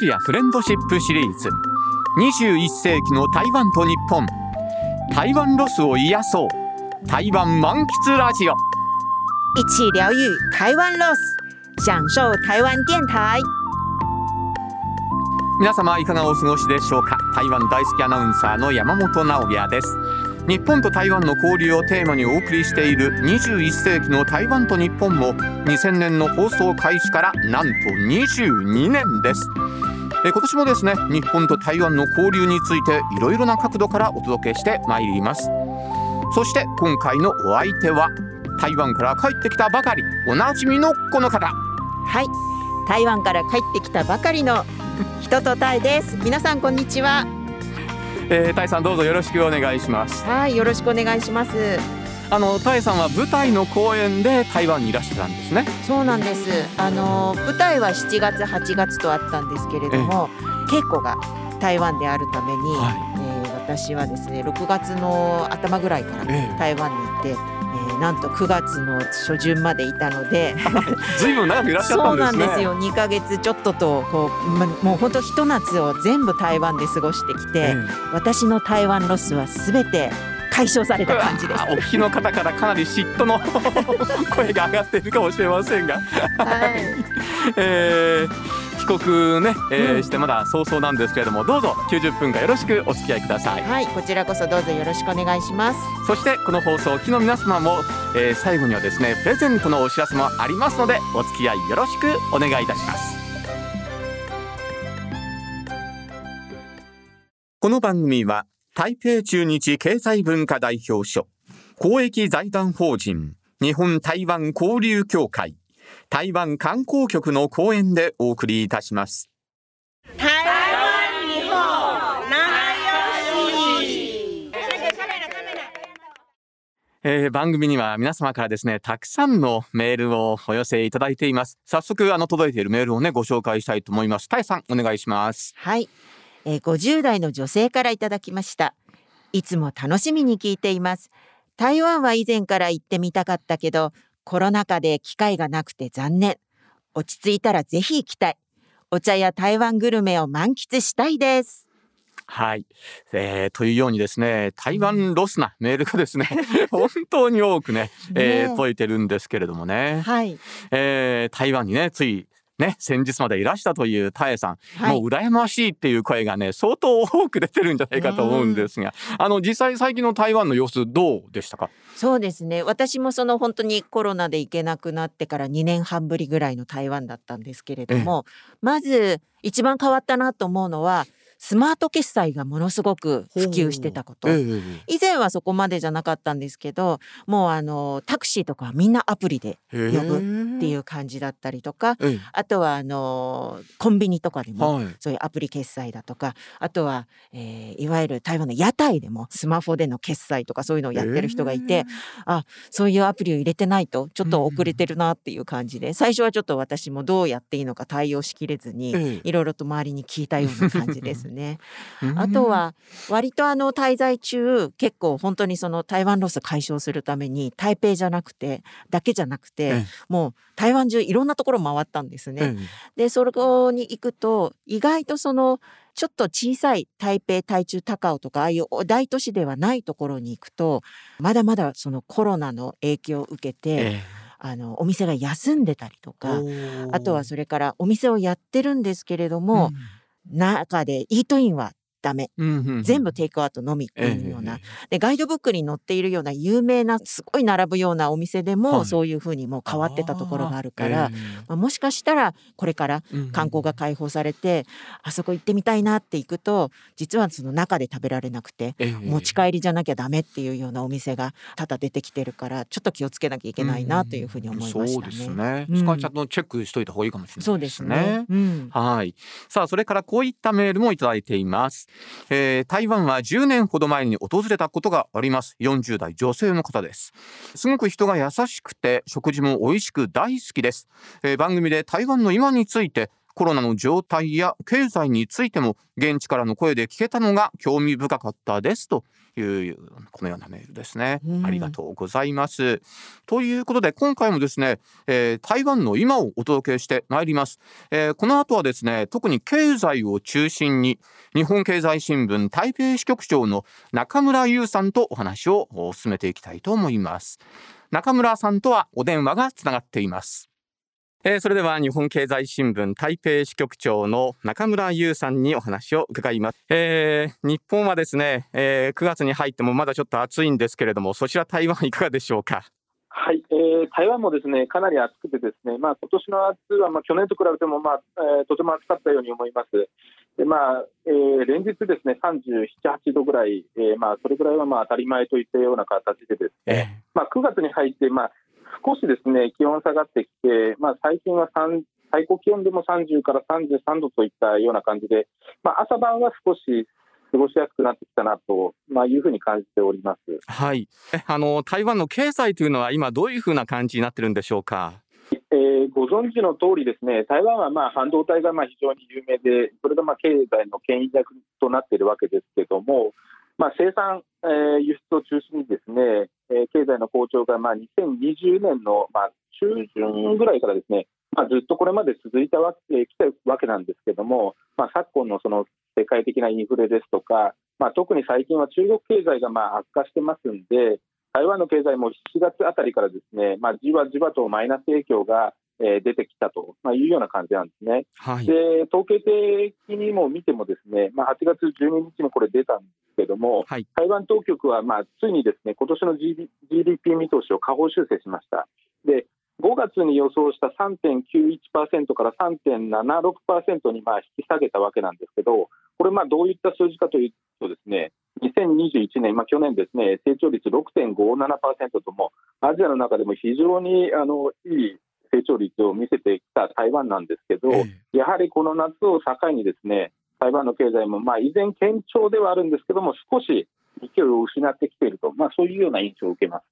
アジアフレンドシップシリーズ。21世紀の台湾と日本。台湾ロスを癒そう。台湾満喫ラジオ。一起疗愈台湾 loss，享受台湾电台。皆様いかがお過ごしでしょうか？台湾大好きアナウンサーの山本直哉です。日本と台湾の交流をテーマにお送りしている21世紀の台湾と日本も2000年の放送開始からなんと22年ですえ今年もですね日本と台湾の交流についていろいろな角度からお届けしてまいりますそして今回のお相手は台湾から帰ってきたばかりおなじみのこの方はい、台湾から帰ってきたばかりの人とタイです。皆さんこんにちは。えー、タイさんどうぞよろしくお願いしますはい、よろしくお願いします。あのタイさんは舞台の公演で台湾にいらしてたんですね。そうなんです。あの舞台は7月8月とあったんですけれども、稽古が台湾であるために、はえー私はですね6月の頭ぐらいからええ。台湾に行って、えーなんと9月の初旬までいたので。ずいぶん長くいらっしゃったそうんですね。なんですよ。2ヶ月ちょっととこう、ま、もう本当ひと夏を全部台湾で過ごしてきて、え私の台湾ロスはすべて解消されえた感じです。あお聞きの方からかなり嫉妬の 声が上がっているかもしれませんが、はい、えー帰国ね、えーうん。してまだ早々なんですけれどもどうぞ90分間よろしくお付き合いください。はい、こちらこそどうぞよろしくお願いします。そしてこの放送をお聞きの皆様も、えー最後にはですねプレゼントのお知らせもありますのでお付き合いよろしくお願いいたします。この番組は台北中日経済文化代表所公益財団法人日本台湾交流協会台湾観光局の講演でお送りいたします。台湾日本仲良しえー番組には皆様からですねたくさんのメールをお寄せいただいています。早速あの届いているメールをねご紹介したいと思います。たえさんお願いします。はい、えー、50代の女性からいただきました。いつも楽しみに聞いています。台湾は以前から行ってみたかったけど、コロナ禍で機会がなくて残念。落ち着いたらぜひ行きたい。お茶や台湾グルメを満喫したいです。はい、えーというようにですね台湾ロスなメールがですね本当に多くね、えーねえ届いてるんですけれどもね、はい、えー台湾にねついね先日までいらしたというタエさん、はい。もう羨ましいっていう声がね相当多く出てるんじゃないかと思うんですが。あの実際最近の台湾の様子どうでしたか？そうですね。私もその本当にコロナで行けなくなってから2年半ぶりぐらいの台湾だったんですけれども、まず一番変わったなと思うのはスマート決済がものすごく普及してたこと。ええ以前はそこまでじゃなかったんですけどもうあのタクシーとかはみんなアプリで呼ぶっていうう感じだったりとかえあとはあのコンビニとかでもえはい。そういうアプリ決済だとかあとは、えーいわゆる台湾の屋台でもスマホでの決済とかそういうのをやってる人がいて、そういうアプリを入れてないとちょっと遅れてるなっていう感じで、最初はちょっと私もどうやっていいのか対応しきれずに、ええ。いろいろと周りに聞いたような感じです。ね。うん。あとは割とあの滞在中結構本当にその台湾ロス解消するために台北じゃなくてだけじゃなくて、ええ。もう台湾中いろんなところ回ったんですね。えでそこに行くと意外とそのちょっと小さい台北台中高雄とかああいう大都市ではないところに行くとまだまだそのコロナの影響を受けて、えあのお店が休んでたりとえかあとはそれからお店をやってるんですけれども、中でイートインはダメ。うんうんうん。全部テイクアウトのみっていうような、えでガイドブックに載っているような有名なすごい並ぶようなお店でも、はい。そういうふうにもう変わってたところがあるから、えまあ、もしかしたらこれからえうん観光が開放されて、あそこ行ってみたいなって行くと実はその中で食べられなくて、ええ持ち帰りじゃなきゃダメっていうようなお店が多々出てきてるからちょっと気をつけなきゃいけないなというふうに思いましたね。そうですね。うん。そこはちゃんとチェックしといた方がいいかもしれないそうですね。うん。はい。さあ、それからこういったメールもいただいています。えー台湾は10年ほど前に訪れたことがあります。40代女性の方です。すごく人が優しくて、食事も美味しく大好きです。えー番組で台湾の今について、コロナの状態や経済についても現地からの声で聞けたのが興味深かったですというこのようなメールですね、うん。ありがとうございます。ということで今回もですね、えー台湾の今をお届けしてまいります、えーこの後はですね特に経済を中心に日本経済新聞台北支局長の中村優さんとお話を進めていきたいと思います。中村さんとはお電話がつながっていますえーそれでは日本経済新聞台北支局長の中村優さんにお話を伺います、えー日本はですね、えー9月に入ってもまだちょっと暑いんですけれどもそちら台湾いかがでしょうか？はい、えー台湾もですねかなり暑くて、ですね、まあ今年の夏はまあ去年と比べても、まあえーとても暑かったように思います。でまあえー連日、ですね37、8度ぐらい、えーまあ、それぐらいはまあ当たり前といったような形で、ですね、まあ、9月に入って、まあ、少しですね気温下がってきて、まあ、最近は3最高気温でも30から33度といったような感じで、まあ、朝晩は少し過ごしやすくなってきたなと、まあ、いうふうに感じております。はいえあの台湾の経済というのは今どういうふうな感じになってるんでしょうか？えーご存知の通りですね、台湾はまあ半導体がまあ非常に有名で、それがまあ経済の牽引役となっているわけですけども、まあ、生産、えー輸出を中心にですね、えー経済の好調がまあ2020年のまあ中旬ぐらいからですね、まあ、ずっとこれまで続いたわけ、きたわけなんですけども、まあ、昨今のその世界的なインフレですとか、まあ、特に最近は中国経済がまあ悪化してますんで、台湾の経済も7月あたりからですね、まあ、じわじわとマイナス影響が、えー出てきたと、まあ、いうような感じなんですね。はいで統計的にも見ても、ですね、まあ、8月12日にこれ出たんでども、はい台湾当局は、まあ、ついにですね今年の GD GDP 見通しを下方修正しました。で5月に予想した3.91%から3.76%にまあ引き下げたわけなんですけど、これ、まあどういった数字かというと、ですね2021年、まあ、去年ですね、成長率6.57%とも、アジアの中でも非常にあのいい成長率を見せてきた台湾なんですけど、ええやはりこの夏を境にですね台湾の経済もまあ依然堅調ではあるんですけども少し勢いを失ってきていると、まあ、そういうような印象を受けます。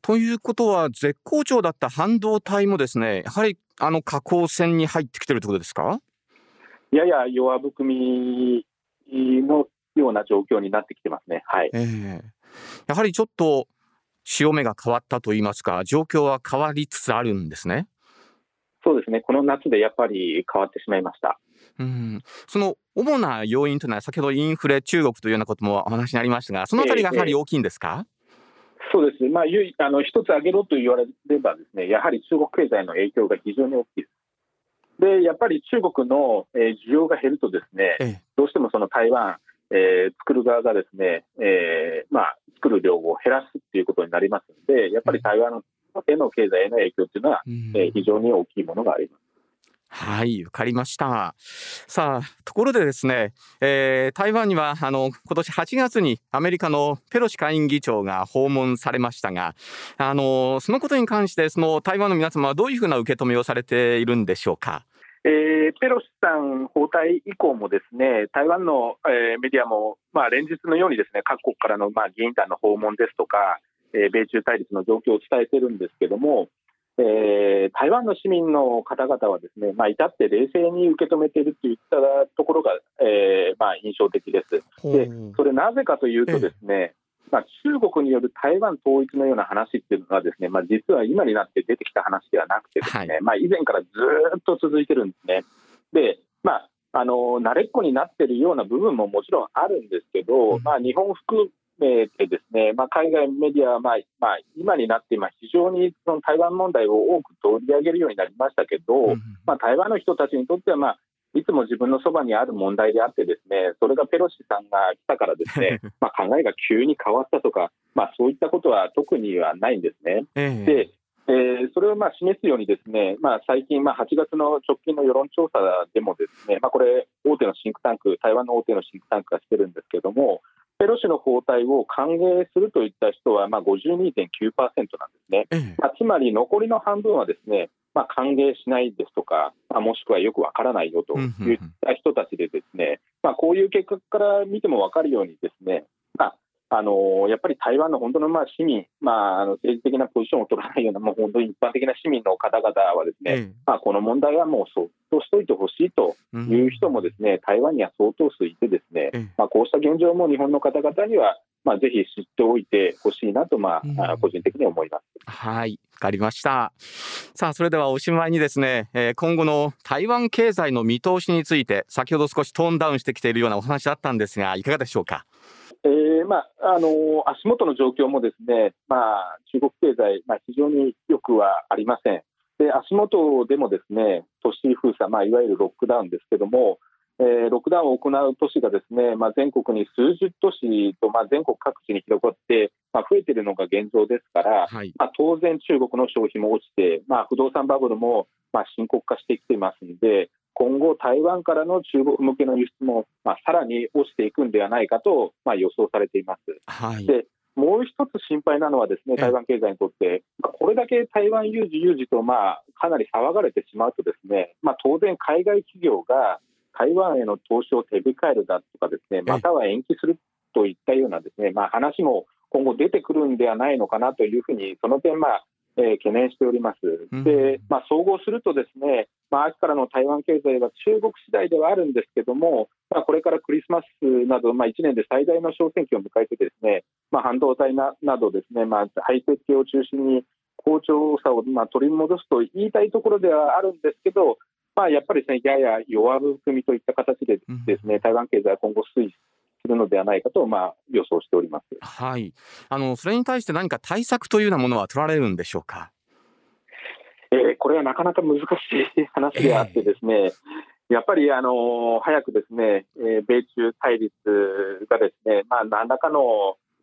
ということは絶好調だった半導体もですねやはりあの下降線に入ってきてるってことですか？やや弱含みのような状況になってきてますね。はい、ええやはりちょっと潮目が変わったといいますか状況は変わりつつあるんですね。そうですねこの夏でやっぱり変わってしまいました。うん、その主な要因というのは先ほどインフレ中国というようなこともお話にありましたがそのあたりがやはり大きいんですか、そうです、まあ、ゆいあの一つ挙げろと言われればですねやはり中国経済の影響が非常に大きいです。でやっぱり中国の、えー需要が減るとですね、ええ。どうしてもその台湾、えー作る側がですね、えーまあ、作る量を減らすっていうことになりますので、やっぱり台湾への経済への影響っていうのは、うん。えー非常に大きいものがあります。はい、わかりました。さあ、ところでですね、えー台湾にはあの今年8月にアメリカのペロシ下院議長が訪問されましたが、あのそのことに関してその台湾の皆様はどういうふうな受け止めをされているんでしょうか？えーペロシさん訪台以降もですね台湾の、えーメディアも、まあ、連日のようにですね各国からの、まあ、議員団の訪問ですとか、えー米中対立の状況を伝えてるんですけども、えー台湾の市民の方々はですね、まあ、至って冷静に受け止めているといったところが、えーまあ、印象的です。でそれなぜかというとですね、まあ、中国による台湾統一のような話っていうのはですね、まあ、実は今になって出てきた話ではなくてですね、はいまあ、以前からずーっと続いてるんですね。で、まあ、あの慣れっこになってるような部分ももちろんあるんですけど、うんまあ、日本含めてですね、まあ、海外メディアは、まあまあ、今になって今非常にその台湾問題を多く取り上げるようになりましたけど、うんまあ、台湾の人たちにとっては、まあ、いつも自分のそばにある問題であってですねそれがペロシさんが来たからですね まあ考えが急に変わったとか、まあ、そういったことは特にはないんですね。ええで、えーそれをまあ示すようにですね、まあ、最近、まあ、8月の直近の世論調査でもですね、まあ、これ大手のシンクタンク台湾の大手のシンクタンクがしてるんですけどもペロシの訪台を歓迎するといった人はまあ52.9%なんですね。ええまあ、つまり残りの半分はですね、まあ、歓迎しないですとか、まあ、もしくはよくわからないよといった人たちでですね、まあ、こういう結果から見ても分かるようにですね、まああのやっぱり台湾の本当のまあ市民、まあ、あの政治的なポジションを取らないような、もう本当に一般的な市民の方々はですね、ええまあ、この問題はもうそとしておいてほしいという人もですね、台湾には相当数いてですね、まあ、こうした現状も日本の方々にはまあ、ぜひ知っておいてほしいなと、まあ、個人的に思います。はい、わかりました。さあ、それではおしまいにですね、えー、今後の台湾経済の見通しについて、先ほど少しトーンダウンしてきているようなお話だったんですが、いかがでしょうか？えーまあ、あの足元の状況もですね、まあ、中国経済、まあ、非常によくはありません。で足元でもですね都市封鎖、まあ、いわゆるロックダウンですけども、えー、ロックダウンを行う都市がですね、まあ、全国に数十都市と、まあ、全国各地に広がって、まあ、増えているのが現状ですから、はい、まあ、当然、中国の消費も落ちて、まあ、不動産バブルもまあ深刻化してきていますので、今後、台湾からの中国向けの輸出も、まあ、さらに落ちていくんではないかと、まあ、予想されています。はい、でもう一つ心配なのは、ですね台湾経済にとって、これだけ台湾有事、有事と、まあ、かなり騒がれてしまうと、ですね、まあ、当然、海外企業が台湾への投資を手控えるだとかですね、または延期するといったようなですね、まあ、話も今後出てくるんではないのかなというふうに、その点、まあえー、懸念しております。で、まあ、総合するとですね、まあ、秋からの台湾経済は中国次第ではあるんですけども、まあ、これからクリスマスなど、まあ、1年で最大の小選挙を迎えてですね、まあ、半導体ななどですね、まあ、ハイテク系を中心に好調さをまあ取り戻すと言いたいところではあるんですけど、まあ、やっぱりですね、やや弱含みといった形でですね、台湾経済は今後推移するのではないかと、まあ、予想しております。はい。あの、それに対して何か対策というようなものは取られるんでしょうか？えー、これはなかなか難しい話であってですね、えー、やっぱりあの早くですね、えー、米中対立がですね、まあ、何らかの、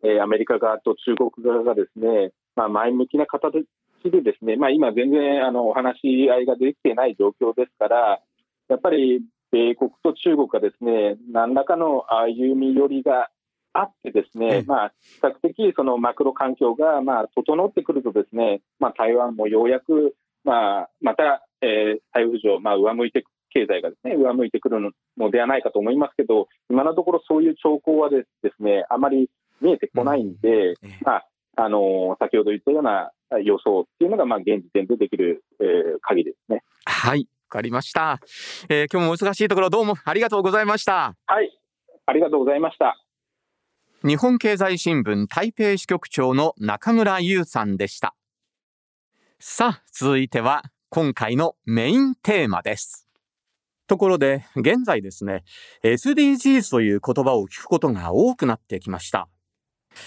えー、アメリカ側と中国側がですね、まあ、前向きな形でですね、まあ、今、全然あのお話し合いができていない状況ですから、やっぱり米国と中国がですね何らかの歩み寄りがあってですね、まあ、比較的そのマクロ環境がまあ整ってくるとですね、まあ、台湾もようやくまあまた、えー、台風上、まあ、上向いて経済がですね上向いてくるのではないかと思いますけど今のところそういう兆候はですねあまり見えてこないんで、まああの先ほど言ったような予想っていうのが、まあ、現時点でできる、えー、限りですね。はい、わかりました、えー。今日もお忙しいところどうもありがとうございました。はい、ありがとうございました。日本経済新聞台北支局長の中村優さんでした。さあ、続いては今回のメインテーマです。ところで、現在ですね、SDGs という言葉を聞くことが多くなってきました。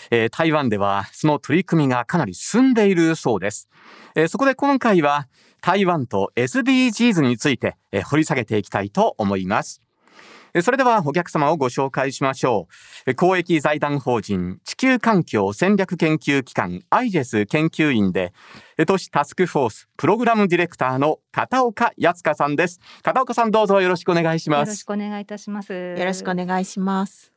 えー、台湾ではその取り組みがかなり進んでいるそうです。えー、そこで今回は台湾と SDGs について、えー、掘り下げていきたいと思います。それではお客様をご紹介しましょう。公益財団法人地球環境戦略研究機関アイジェス研究員で、都市タスクフォースプログラムディレクターの片岡康香さんです。片岡さんどうぞよろしくお願いします。よろしくお願いいたします。よろしくお願いします。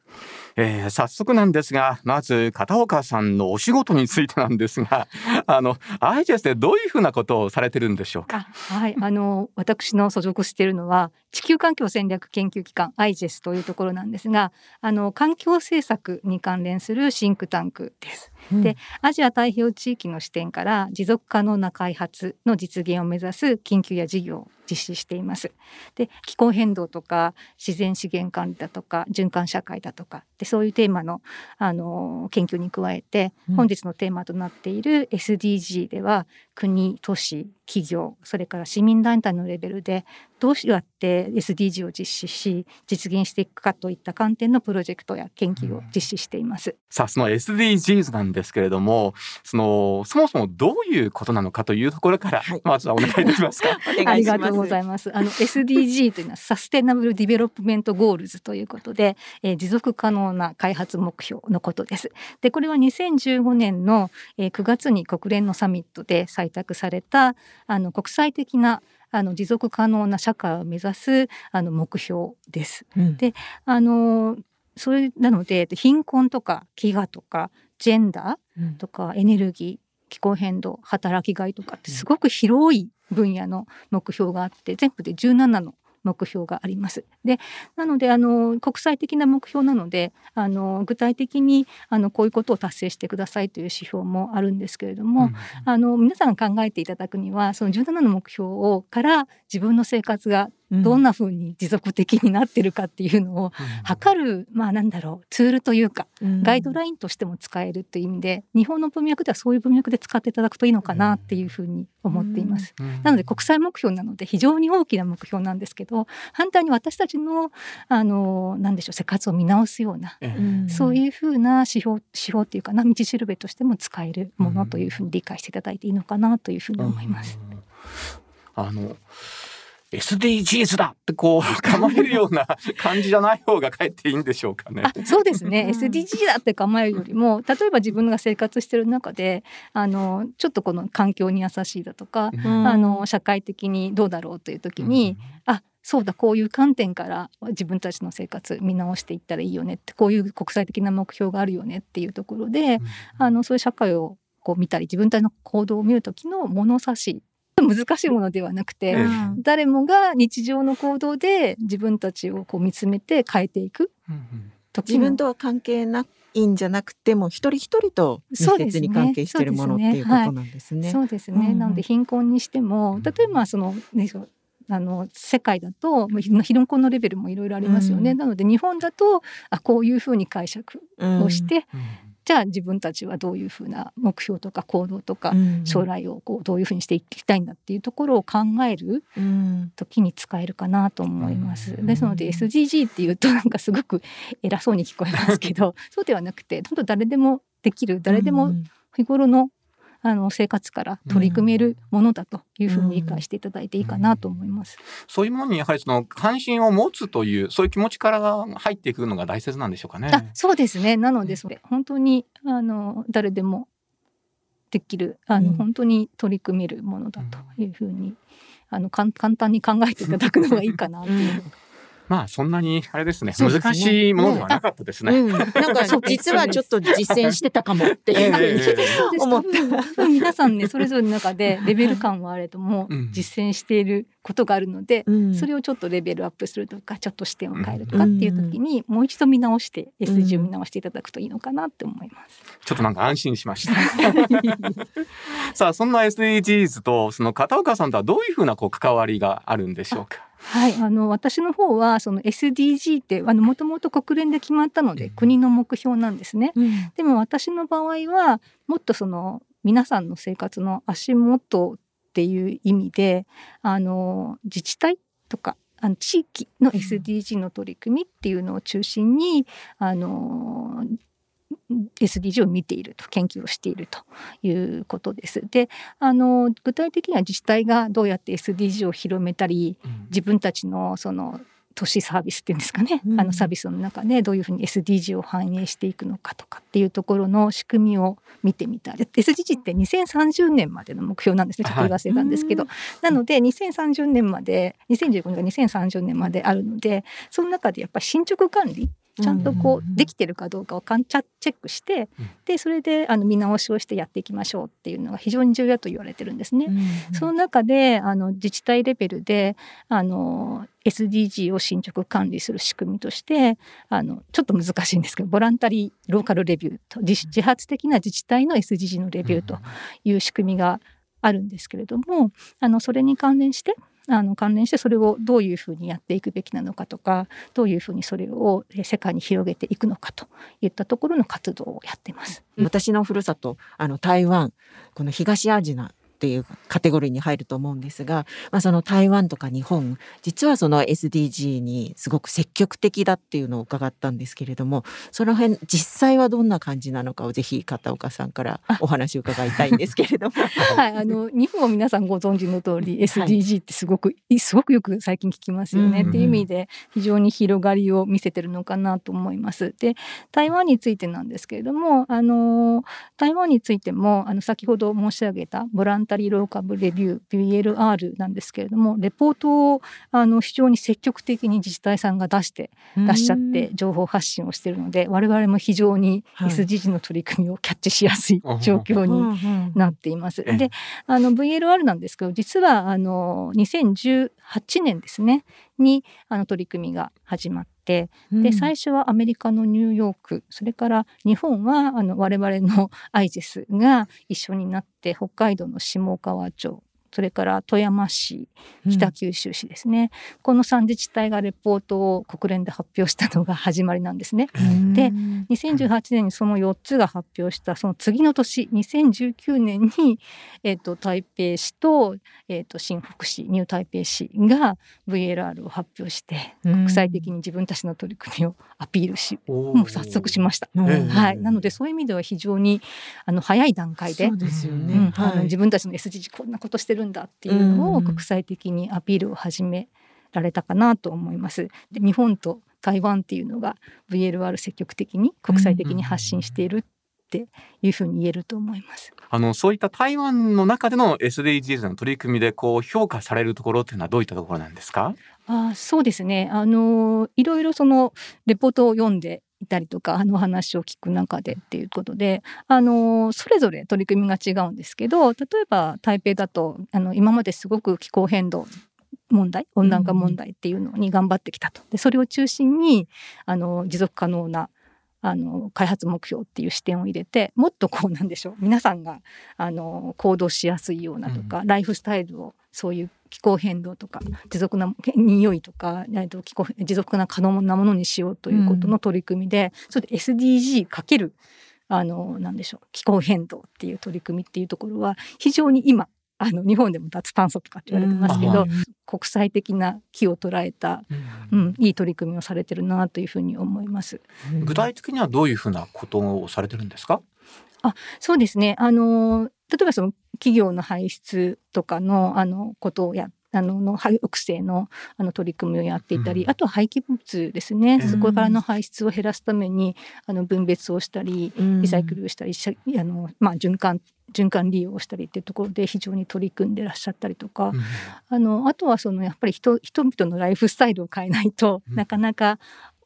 えー、早速なんですが、まず片岡さんのお仕事についてなんですが、あの、アイジェスでどういうふうなことをされてるんでしょうか？はい、あの、私の所属しているのは、地球環境戦略研究機関アイジェスというところなんですが、あの、環境政策に関連するシンクタンクです。うん、で、アジア太平洋地域の視点から持続可能な開発の実現を目指す研究や事業実施しています。で気候変動とか自然資源管理だとか循環社会だとかでそういうテーマのあの研究に加えて本日のテーマとなっている SDG では国都市企業それから市民団体のレベルでどうやって SDG を実施し実現していくかといった観点のプロジェクトや研究を実施しています。さあその SDGs なんですけれどもそのそもそもどういうことなのかというところから、はい、まずはお願いできますか ありがとうございます。あの SDG というのは Sustainable Development Goals ということで、えー、持続可能な開発目標のことです。でこれは2015年の、えー、9月に国連のサミットで採択されたあの国際的なあの持続可能な社会を目指すあの目標です。うん、であのそれなので貧困とか飢餓とかジェンダーとかエネルギー、気候変動働きがいとかってすごく広い分野の目標があって全部で17の目標があります。でなのであの国際的な目標なのであの具体的にあのこういうことを達成してくださいという指標もあるんですけれども、うん、あの皆さん考えていただくにはその17の目標をから自分の生活がどんな風に持続的になってるかっていうのを測るまあなんだろうツールというかガイドラインとしても使えるっていう意味で日本の文脈ではそういう文脈で使っていただくといいのかなっていうふうに思っています。なので国際目標なので非常に大きな目標なんですけど反対に私たちのあのなんでしょう生活を見直すような、そういうふうな指標指標っていうかな道しるべとしても使えるものというふうに理解していただいていいのかなというふうに思います。あの SDGs だってこう 構えるような感じじゃない方がかえっていいんでしょうかね。そうですね。SDG だって構えるよりも例えば自分が生活してる中であのちょっとこの環境に優しいだとか、うん、あの社会的にどうだろうという時に、うん、あそうだこういう観点から自分たちの生活見直していったらいいよねってこういう国際的な目標があるよねっていうところで、うん、あのそういう社会をこう見たり自分たちの行動を見る時の物差し難しいものではなくて、うん、誰もが日常の行動で自分たちをこう見つめて変えていく、うんうん、自分とは関係ないんじゃなくても一人一人と密接に関係しているもの、ね、っていうことなんですね。そうですね、はい、なので貧困にしても例えばその、ね、あの世界だと貧困のレベルもいろいろありますよね、うん、なので日本だとあこういうふうに解釈をして、うんじゃあ自分たちはどういうふうな目標とか行動とか将来をこうどういうふうにしていきたいんだっていうところを考える時に使えるかなと思います。ですので SDG っていうとなんかすごく偉そうに聞こえますけどそうではなくて本当誰でもできる誰でも日頃のあの生活から取り組めるものだというふうに理解していただいていいかなと思います。そういうものにやはりその関心を持つというそういう気持ちから入っていくのが大切なんでしょうかね。あそうですね。なのでそれ本当にあの誰でもできるあの、うん、本当に取り組めるものだというふうに、あの簡単に考えていただくのがいいかなという。まあそんなにあれですね、ね、難しいものではなかったですね。うん、なんか実はちょっと実践してたかもっていうふうに思った。皆さんねそれぞれの中でレベル感はあれども、実践していることがあるので、うん、それをちょっとレベルアップするとかちょっと視点を変えるとかっていう時に、もう一度見直して SG を見直していただくといいのかなって思います。ちょっとなんか安心しました。さあそんな SDGs とその片岡さんとはどういうふうなこう関わりがあるんでしょうか？はい、あの私の方はその SDG ってあのもともと国連で決まったので国の目標なんですね。うん、でも私の場合はもっとその皆さんの生活の足元っていう意味であの自治体とかあの地域の SDG の取り組みっていうのを中心にあの SDG を見ていると研究をしているということです。であの具体的には自治体がどうやって SDG を広めたり、自分たちのその都市サービスっていうんですかね、うん、あのサービスの中でどういうふうに SDG を反映していくのかとかっていうところの仕組みを見てみたり。SDG って2030年までの目標なんですね。ちょっと言わせたんですけど、はい、なので2030年まで2015年が2030年まであるのでその中でやっぱり進捗管理ちゃんとこうできてるかどうかをかんチェックして、でそれであの見直しをしてやっていきましょうっていうのが非常に重要だと言われてるんですね。その中であの自治体レベルであの SDG を進捗管理する仕組みとしてあのちょっと難しいんですけどボランタリーローカルレビューと自発的な自治体の SDG のレビューという仕組みがあるんですけれどもあのそれに関連してあの関連してそれをどういうふうにやっていくべきなのかとかどういうふうにそれを世界に広げていくのかといったところの活動をやってます。私のふるさとあの台湾この東アジアっていうカテゴリーに入ると思うんですが、まあ、その台湾とか日本実はその SDG にすごく積極的だっていうのを伺ったんですけれどもその辺実際はどんな感じなのかをぜひ片岡さんからお話を伺いたいんですけれども。はい、あの日本は皆さんご存知の通り SDG ってすごく、はい、すごくよく最近聞きますよね、っていう意味で非常に広がりを見せてるのかなと思います。で台湾についてなんですけれどもあの台湾についてもあの先ほど申し上げたボランタリーローカルレビュー BLR なんですけれどもレポートをあの非常に積極的に自治体さんが出して出しちゃって情報発信をしているので我々も非常に SDG の取り組みをキャッチしやすい状況になっています。であの VLR なんですけど実はあの2018年ですねにあの取り組みが始まって、で最初はアメリカのニューヨークそれから日本はあの我々の アイジェスが一緒になって北海道の下川町それから富山市北九州市ですね、この3自治体がレポートを国連で発表したのが始まりなんですね。で2018年にその4つが発表したその次の年2019年に、えー、と台北市と,、えー、と新北市ニュー台北市が VLR を発表して国際的に自分たちの取り組みをアピールし、もう早速しました。はい、なのでそういう意味では非常にあの早い段階でそうですよね、うんはい。自分たちの SDG こんなことしてるんだっていうのを国際的にアピールを始められたかなと思います。で日本と台湾っていうのが VLR 積極的に国際的に発信しているっていうふうに言えると思います。あのそういった台湾の中での SDGs の取り組みでこう評価されるところっていうのはどういったところなんですか？あそうですねあのいろいろそのレポートを読んでいたりとかあのお話を聞く中でっていうことであのそれぞれ取り組みが違うんですけど例えば台北だとあの今まですごく気候変動問題温暖化問題っていうのに頑張ってきたと。でそれを中心にあの持続可能なあの開発目標っていう視点を入れてもっとこうなんでしょう皆さんがあの行動しやすいようなとか、ライフスタイルをそういう気候変動とか持続な匂いとかえっと気候持続な可能なものにしようということの取り組みで、それで SDG かけるあのなんでしょう気候変動っていう取り組みっていうところは非常に今あの日本でも脱炭素とかって言われてますけど、うん国際的な気を捉えた、うん、いい取り組みをされてるなというふうに思います。具体的にはどういうふうなことをされてるんですか？そうですね。あの例えばその企業の排出とかのあのことをやあのの排抑制のあの取り組みをやっていたり、うん。あとは廃棄物ですね、うん。そこからの排出を減らすためにあの分別をしたりリサイクルをしたり、しあのまあ、循環循環利用をしたりっていうところで非常に取り組んでらっしゃったりとか、うん。あのあとはそのやっぱり人人々のライフスタイルを変えないと、うん。なかなか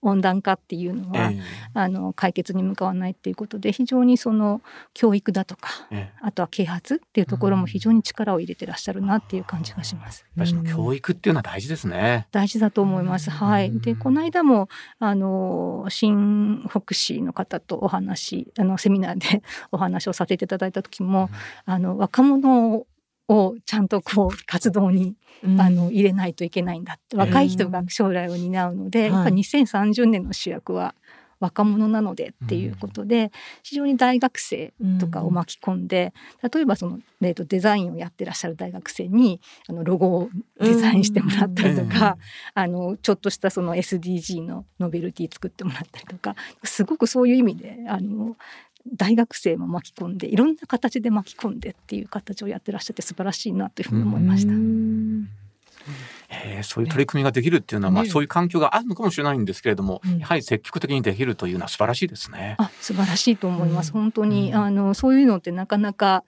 温暖化っていうのは、えあの解決に向かわないっていうことで非常にその教育だとかえええあとは啓発っていうところも非常に力を入れてらっしゃるなっていう感じがします。やっぱりその教育っていうのは大事ですね。大事だと思います。はい。で、この間も、あの、新北市の方とお話、あの、セミナーでお話をさせていただいた時も、あの、若者をちゃんとこう、活動に、あの、入れないといけないんだって。若い人が将来を担うので、うんやっぱ2030年の主役は、若者なのでっていうことで、非常に大学生とかを巻き込んで、例えばその、えーとデザインをやってらっしゃる大学生にあのロゴをデザインしてもらったりとか、あのちょっとしたその SDG のノベルティ作ってもらったりとかすごくそういう意味であの大学生も巻き込んでいろんな形で巻き込んでっていう形をやってらっしゃって素晴らしいなというふうに思いました。ええそういう取り組みができるっていうのは、まあねそういう環境があるのかもしれないんですけれども、うん。やはり積極的にできるというのは素晴らしいですね。あ素晴らしいと思います。うん。本当に、うん。あのそういうのってなかなか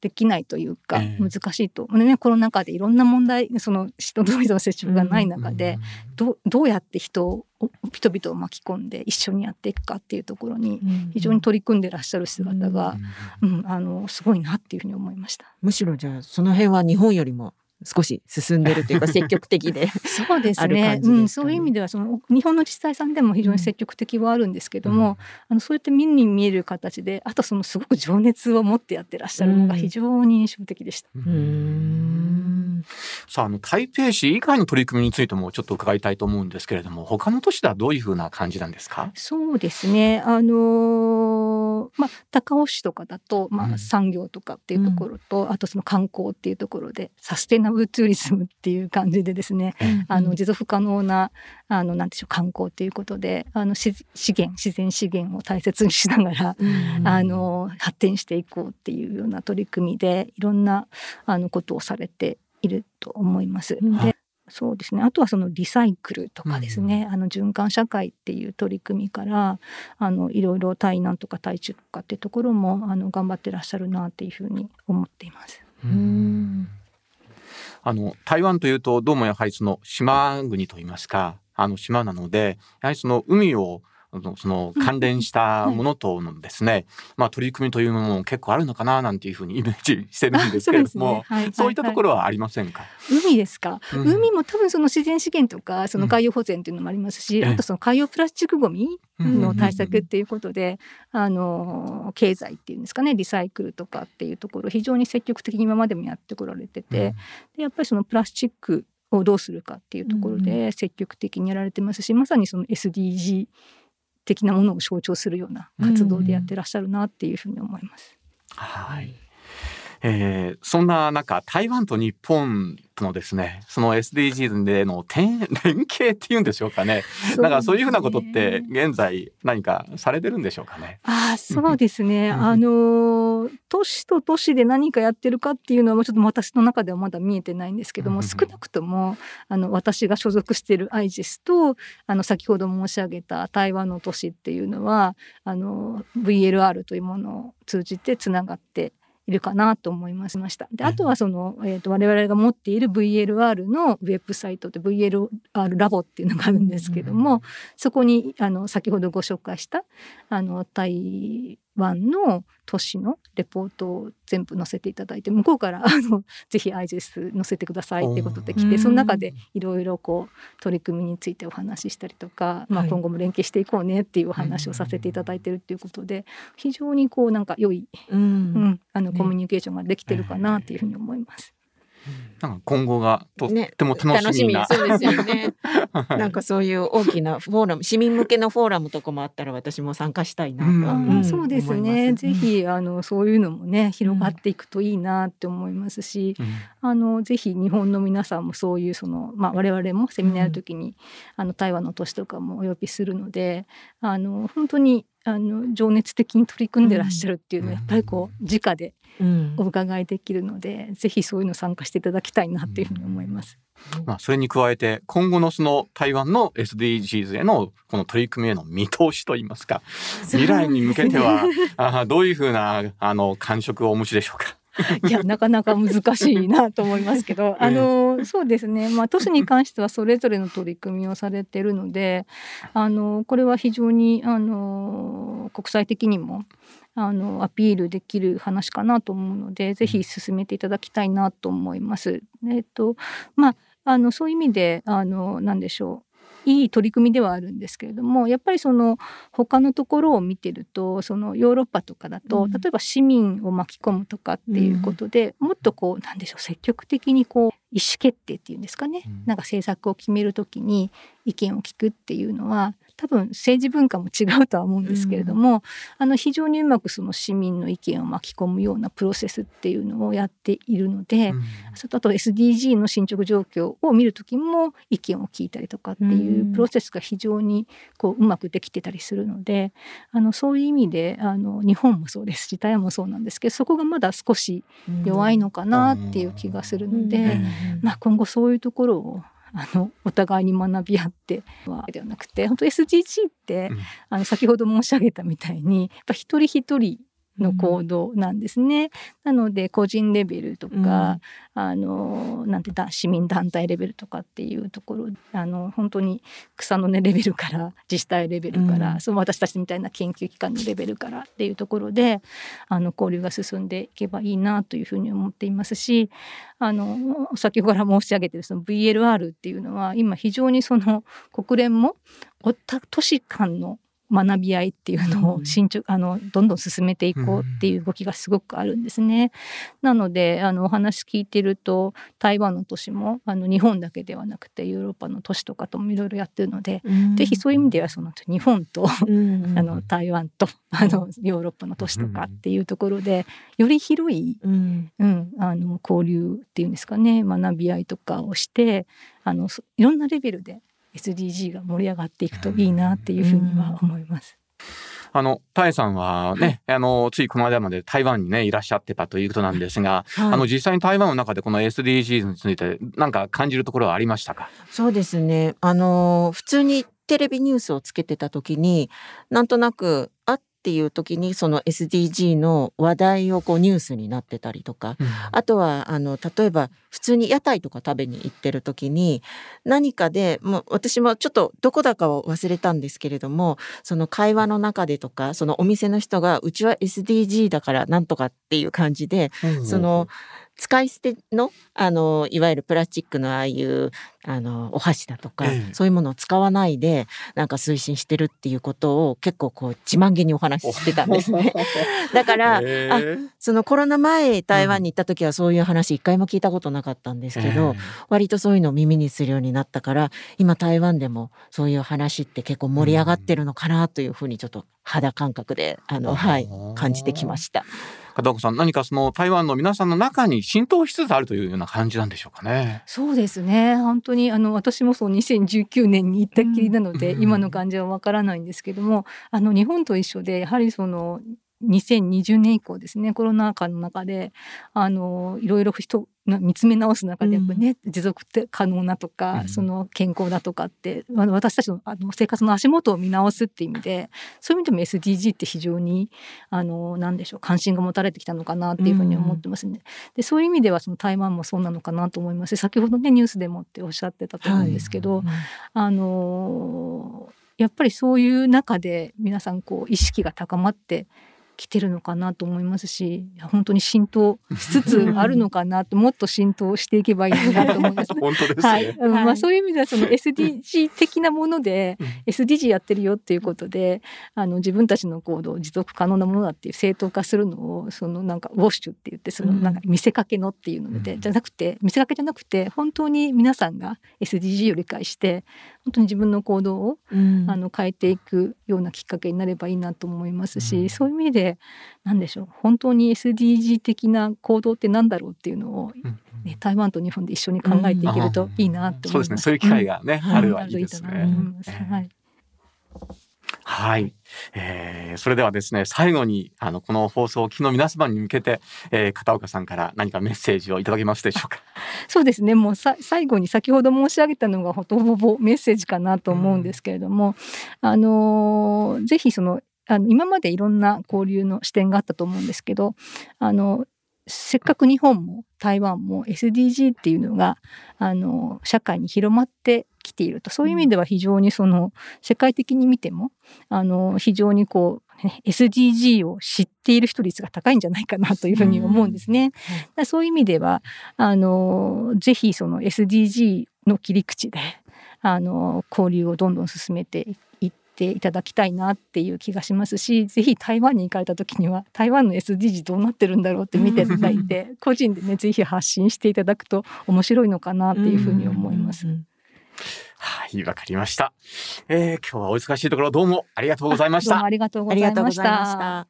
できないというか、ええ。難しいと、ね、コロナ禍でいろんな問題その人同士の接触がない中で、どうどうやって人を人々を巻き込んで一緒にやっていくかっていうところに非常に取り組んでらっしゃる姿が、うんあのすごいなっていうふうに思いました。むしろじゃあその辺は日本よりも少し進んでるというか 積極的でそうですね。ね。うん、そういう意味ではその日本の自治体さん。でも非常に積極的はあるんですけども、あのそうやって目に見える形であとそのすごく情熱を持ってやってらっしゃるのが非常に印象的でした。さああの台北市以外の取り組みについてもちょっと伺いたいと思うんですけれども他の都市ではどういうふうな感じなんですか？そうですね。あのーまあ高尾市とかだと、まうん。あ産業とかっていうところと、あとその観光っていうところでサステナブルツーリズムっていう感じでですね、あの持続可能なあのなんでしょう観光っていうことで、あのし資源自然資源を大切にしながら。うん。あの発展していこうっていうような取り組みでいろんなあのことをされていると思います。うん。でそうですね。あとはそのリサイクルとかですね、あの循環社会っていう取り組みからあのいろいろ対南とか対中とかっていうところもあの頑張ってらっしゃるなっていうふうに思っています。うんあの台湾というとどうもやはりその島国といいますかあの島なのでやはりその海をその関連したものとのですね、まあ取り組みというものも結構あるのかななんていうふうにイメージしてるんですけれども、そういったところはありませんか？海ですか、うん。海も多分その自然資源とかその海洋保全っていうのもありますし、うんあとその海洋プラスチックごみうんの対策っていうことで、あの経済っていうんですかねリサイクルとかっていうところ非常に積極的に今までもやってこられてて、でやっぱりそのプラスチックをどうするかっていうところで積極的にやられてますし、まさにその SDG 的なものを象徴するような活動でやってらっしゃるなっていうふうに思います。はい。えーそんな中台湾と日本とのですねその SDGs での点連携っていうんでしょうかね。なんかそういうふうなことって現在何かされてるんでしょうかね。ああそうですね。うん。あのー都市と都市で何かやってるかっていうのはもうちょっと私の中ではまだ見えてないんですけども、うん少なくともあの私が所属しているアイジェスとあの先ほど申し上げた台湾の都市っていうのはあの VLR というものを通じてつながっているかなと思いました。であとはその、えー、と我々が持っている VLR のウェブサイトで VLR ラボっていうのがあるんですけども、そこにあの先ほどご紹介したあの台湾の都市のレポートを全部載せていただいて向こうからあのぜひアイジェス載せてくださいっていうことで来てその中でいろいろこう取り組みについてお話ししたりとか、まあ、はい今後も連携していこうねっていうお話をさせていただいてるっていうことで非常にこうなんか良い、ううんん、あのね。コミュニケーションができてるかなっていうふうに思います。なんか今後がとっねても楽しみな。そうですよね。なんかそういう大きなフォーラム、市民向けのフォーラムとかもあったら私も参加したいなと。うんあんーそうですね。ぜひあのそういうのもね広がっていくといいなって思いますし、うんあのぜひ日本の皆さんもそういうそのまあ我々もセミナーやる時に、あの台湾の都市とかもお呼びするので、あの本当にあの情熱的に取り組んでらっしゃるっていうのはやっぱりこう直でうんお伺いできるので、ぜひそういうの参加していただきたいなっていうふうに思います。まあそれに加えて今後のその台湾の SDGs へのこの取り組みへの見通しといいますか未来に向けてはあーどういうふうなあの感触をお持ちでしょうか？いやなかなか難しいなと思いますけど、あのそうですね、まあ、都市に関してはそれぞれの取り組みをされているのであのこれは非常にあの国際的にもあのアピールできる話かなと思うのでぜひ進めていただきたいなと思います。えっとまああのそういう意味であのなんでしょういい取り組みではあるんですけれどもやっぱりその他のところを見てるとそのヨーロッパとかだと、うん。例えば市民を巻き込むとかっていうことで、もっとこうなんでしょう積極的にこう意思決定っていうんですかね、うん。なんか政策を決めるときに意見を聞くっていうのは多分政治文化も違うとは思うんですけれども、あの非常にうまくその市民の意見を巻き込むようなプロセスっていうのをやっているので、それとあと SDG の進捗状況を見る時も意見を聞いたりとかっていううんプロセスが非常にこううまくできてたりするのであのそういう意味であの日本もそうですし台湾もそうなんですけどそこがまだ少し弱いのかなっていう気がするので、うんまあ、今後そういうところをあのお互いに学び合ってはではなくて本当 SDG って、うん。あの先ほど申し上げたみたいにやっぱ一人一人の行動なんですね。なので個人レベルとか、あのなんてだ市民団体レベルとかっていうところあの本当に草の根レベルから 自治体レベルから、うん。その私たちみたいな研究機関のレベルからっていうところであの交流が進んでいけばいいなというふうに思っていますしあの先ほどから申し上げてるその VLR っていうのは今非常にその国連もおた都市間の学び合いっていうのうん。を進捗、あのどんどん進めていこうっていう動きがすごくあるんですね。なのであのお話聞いてると台湾の都市もあの日本だけではなくてヨーロッパの都市とかともいろいろやってるので、ぜひそういう意味ではその日本とうん。あの台湾とあのヨーロッパの都市とかっていうところでより広い、うん。うん、あの交流っていうんですかね学び合いとかをしてあのそいろんなレベルで SDG が盛り上がっていくといいなっていうふうには思います。あのタエさんはね、あのついこの間まで台湾にねいらっしゃってたということなんですが、はいあの実際に台湾の中でこの SDGs について何か感じるところはありましたか？そうですね。あの普通にテレビニュースをつけてた時になんとなくあっていう時にその SDG の話題をこうニュースになってたりとかあとはあの例えば普通に屋台とか食べに行ってる時に何かでもう私もちょっとどこだかを忘れたんですけれどもその会話の中でとかそのお店の人がうちは SDG だからなんとかっていう感じでその使い捨てのあのいわゆるプラスチックのああいうあのお箸だとか、ええ。そういうものを使わないでなんか推進してるっていうことを結構こう自慢げにお話ししてたんですね。だから、へあーそのコロナ前台湾に行った時はそういう話一回も聞いたことなかったんですけど、割とそういうのを耳にするようになったから今台湾でもそういう話って結構盛り上がってるのかなというふうにちょっと肌感覚であの、はい、感じてきました。片岡さん何かその台湾の皆さんの中に浸透しつつあるというような感じなんでしょうかね。そうですね。本当にあの私もそう2019年に行ったっきりなので、うん。今の感じはわからないんですけどもあの日本と一緒でやはりその2020年以降ですねコロナ禍の中であのいろいろ人が見つめ直す中でやっぱりね、持続可能なとか、うん。その健康だとかって私たちのあの生活の足元を見直すっていう意味でそういう意味でも SDG って非常にあのなんでしょう関心が持たれてきたのかなっていうふうに思ってますね。でそういう意味ではその台湾もそうなのかなと思います。し先ほどねニュースでもっておっしゃってたと思うんですけど、あのーやっぱりそういう中で皆さんこう意識が高まってきてるのかなと思いますし本当に浸透しつつあるのかなともっと浸透していけばいいなと思います。本当ですね。はい、うん。まあ、はいそういう意味ではその SDG 的なものでうん。SDG やってるよっていうことであの自分たちの行動を持続可能なものだっていう正当化するのをそのなんかウォッシュって言ってそのうん。なんか見せかけのっていうので、うん。じゃなくて見せかけじゃなくて本当に皆さんが SDG を理解して本当に自分の行動をうん。あの変えていくようなきっかけになればいいなと思いますし、うん。そういう意味で何でしょう本当に SDG 的な行動って何だろうっていうのを、うんね、台湾と日本で一緒に考えていけるといいなと思います。そうですね。そういう機会がね、うん。あるはいいです。ね。はいはい、えー、それではですね最後にあのこの放送を機の皆様に向けて、えー、片岡さんから何かメッセージをいただけますでしょうか？そうですね。もうさ最後に先ほど申し上げたのがほとほぼメッセージかなと思うんですけれども、あのーぜひそのあの今までいろんな交流の視点があったと思うんですけどあのせっかく日本も台湾も SDG っていうのがあの社会に広まってきているとそういう意味では非常にその世界的に見てもあの非常にこうね SDG を知っている人率が高いんじゃないかなというふうに思うんですね。だからそういう意味ではあのぜひその SDG の切り口であの交流をどんどん進めていっていただきたいなっていう気がしますしぜひ台湾に行かれた時には台湾の SDG どうなってるんだろうって見ていただいて個人でねぜひ発信していただくと面白いのかなっていうふうに思います。うんはい、わかりました。えー、今日はお忙しいところどうもありがとうございました どうもあ。りがとうございました。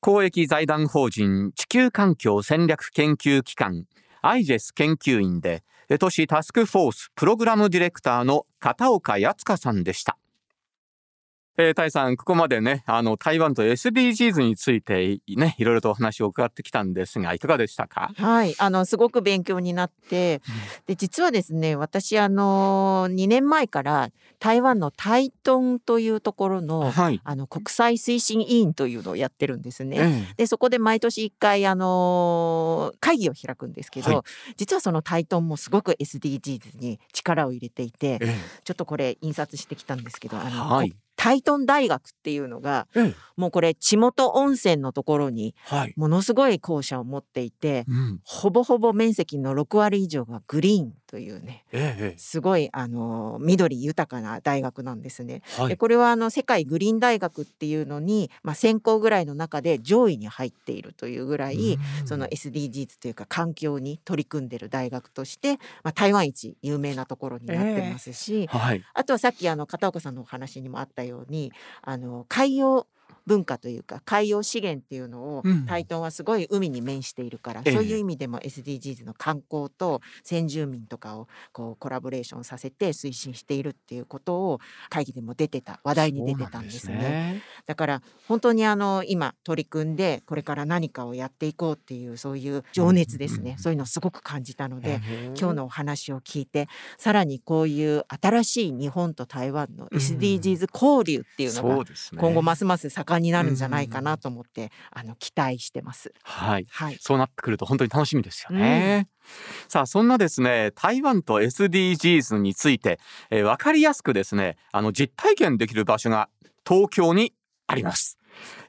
公益財団法人地球環境戦略研究機関アイジェス研究員で都市タスクフォースプログラムディレクターの片岡康香さんでした。えー、タイさんここまでねあの台湾と SDGs についてねいろいろとお話を伺ってきたんですがいかがでしたか、はい、あのすごく勉強になって、で実はですね、私あの2年前から台湾の台東というところのはい、あの国際推進委員というのをやってるんですね。えでそこで毎年1回あの会議を開くんですけど、はい。実はその台東もすごく SDGs に力を入れていてええ。ちょっとこれ印刷してきたんですけどあの、はい台東大学っていうのがええもうこれ地元温泉のところにはい、ものすごい校舎を持っていてうん、ほぼほぼ面積の6割以上がグリーンというねええすごいあの緑豊かな大学なんですね。ええはい、でこれはあの世界グリーン大学っていうのに、まあ、1000校ぐらいの中で上位に入っているというぐらい、うん。その SDGs というか環境に取り組んでる大学として、まあ、台湾一有名なところになってますし、はい、あとはさっきあの片岡さんのお話にもあったようにあの海洋文化というか海洋資源っていうのを、うん。台東はすごい海に面しているから、ええ。そういう意味でも SDGs の観光と先住民とかをこうコラボレーションさせて推進しているっていうことを会議でも出てた話題に出てたんですね。そうなんだから本当にあの今取り組んでこれから何かをやっていこうっていうそういう情熱ですね、そういうのをすごく感じたので、今日のお話を聞いてさらにこういう新しい日本と台湾の SDGs 交流っていうのが今後ますます盛んになるんじゃないかなと思って、あの期待してます。はい、はい、そうなってくると本当に楽しみですよね。さあそんなですね台湾と SDGs について、えー、分かりやすくですねあの実体験できる場所が東京にあります。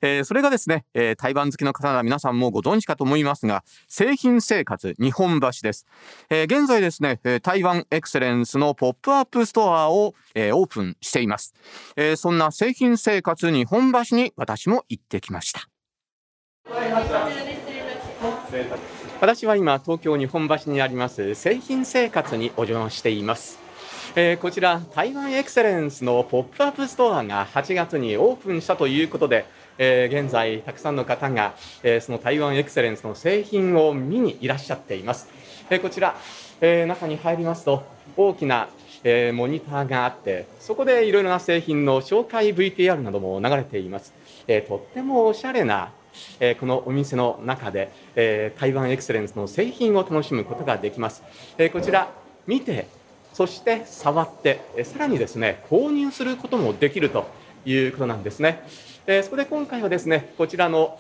えー、それがですね、えー、台湾好きの方なら皆さんもご存知かと思いますが製品生活日本橋です、えー、現在ですね台湾エクセレンスのポップアップストアを、えー、オープンしています、えー、そんな誠品生活日本橋に私も行ってきました。私は今東京日本橋にあります誠品生活にお邪魔しています。えー、こちら台湾エクセレンスのポップアップストアが8月にオープンしたということで、えー、現在たくさんの方が、えー、その台湾エクセレンスの製品を見にいらっしゃっています、えこちら、え中に入りますと大きなえモニターがあってそこでいろいろな製品の紹介 VTR なども流れています、えとってもおしゃれなえこのお店の中で、え台湾エクセレンスの製品を楽しむことができます、えこちら見てそして触ってさらにですね購入することもできるということなんですね。えそこで今回はですねこちらの、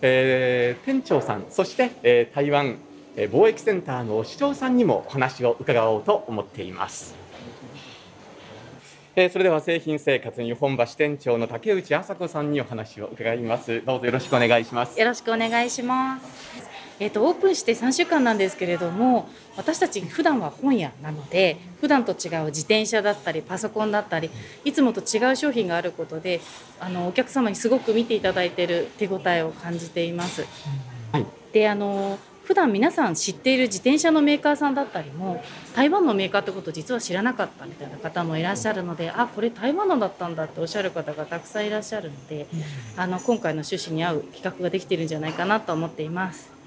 えー、店長さんそして、え、台湾貿易センターの市長さんにもお話を伺おうと思っています。え、それでは製品生活日本橋店長の竹内麻子さんにお話を伺います。どうぞよろしくお願いします。よろしくお願いします。えーと、オープンして3週間なんですけれども私たち普段は本屋なので普段と違う自転車だったりパソコンだったりいつもと違う商品があることであのお客様にすごく見ていただいている手応えを感じています。はい、であの普段皆さん知っている自転車のメーカーさんだったりも台湾のメーカーってこと実は知らなかったみたいな方もいらっしゃるのであこれ台湾のだったんだっておっしゃる方がたくさんいらっしゃるのであの今回の趣旨に合う企画ができているんじゃないかなと思っています。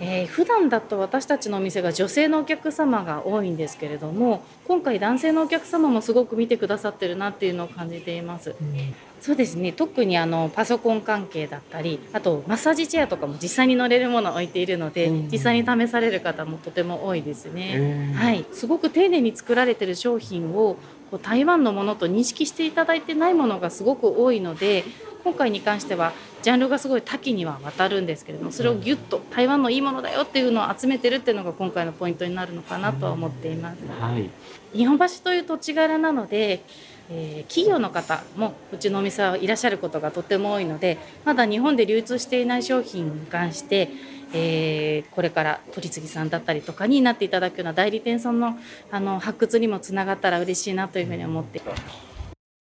えー、普段だと私たちのお店が女性のお客様が多いんですけれども今回男性のお客様もすごく見てくださってるなっていうのを感じています、うん、そうですね。特にあのパソコン関係だったりあとマッサージチェアとかも実際に乗れるものを置いているので、うん、実際に試される方もとても多いですね、はい、すごく丁寧に作られてる商品をこう台湾のものと認識していただいてないものがすごく多いので今回に関してはジャンルがすごい多岐には渡るんですけれどもそれをギュッと台湾のいいものだよっていうのを集めてるっていうのが今回のポイントになるのかなとは思っています。はい、日本橋という土地柄なのでえー、企業の方もうちのお店はいらっしゃることがとても多いのでまだ日本で流通していない商品に関して、えー、これから取次さんだったりとかになっていただくような代理店さんのあの発掘にもつながったら嬉しいなというふうに思って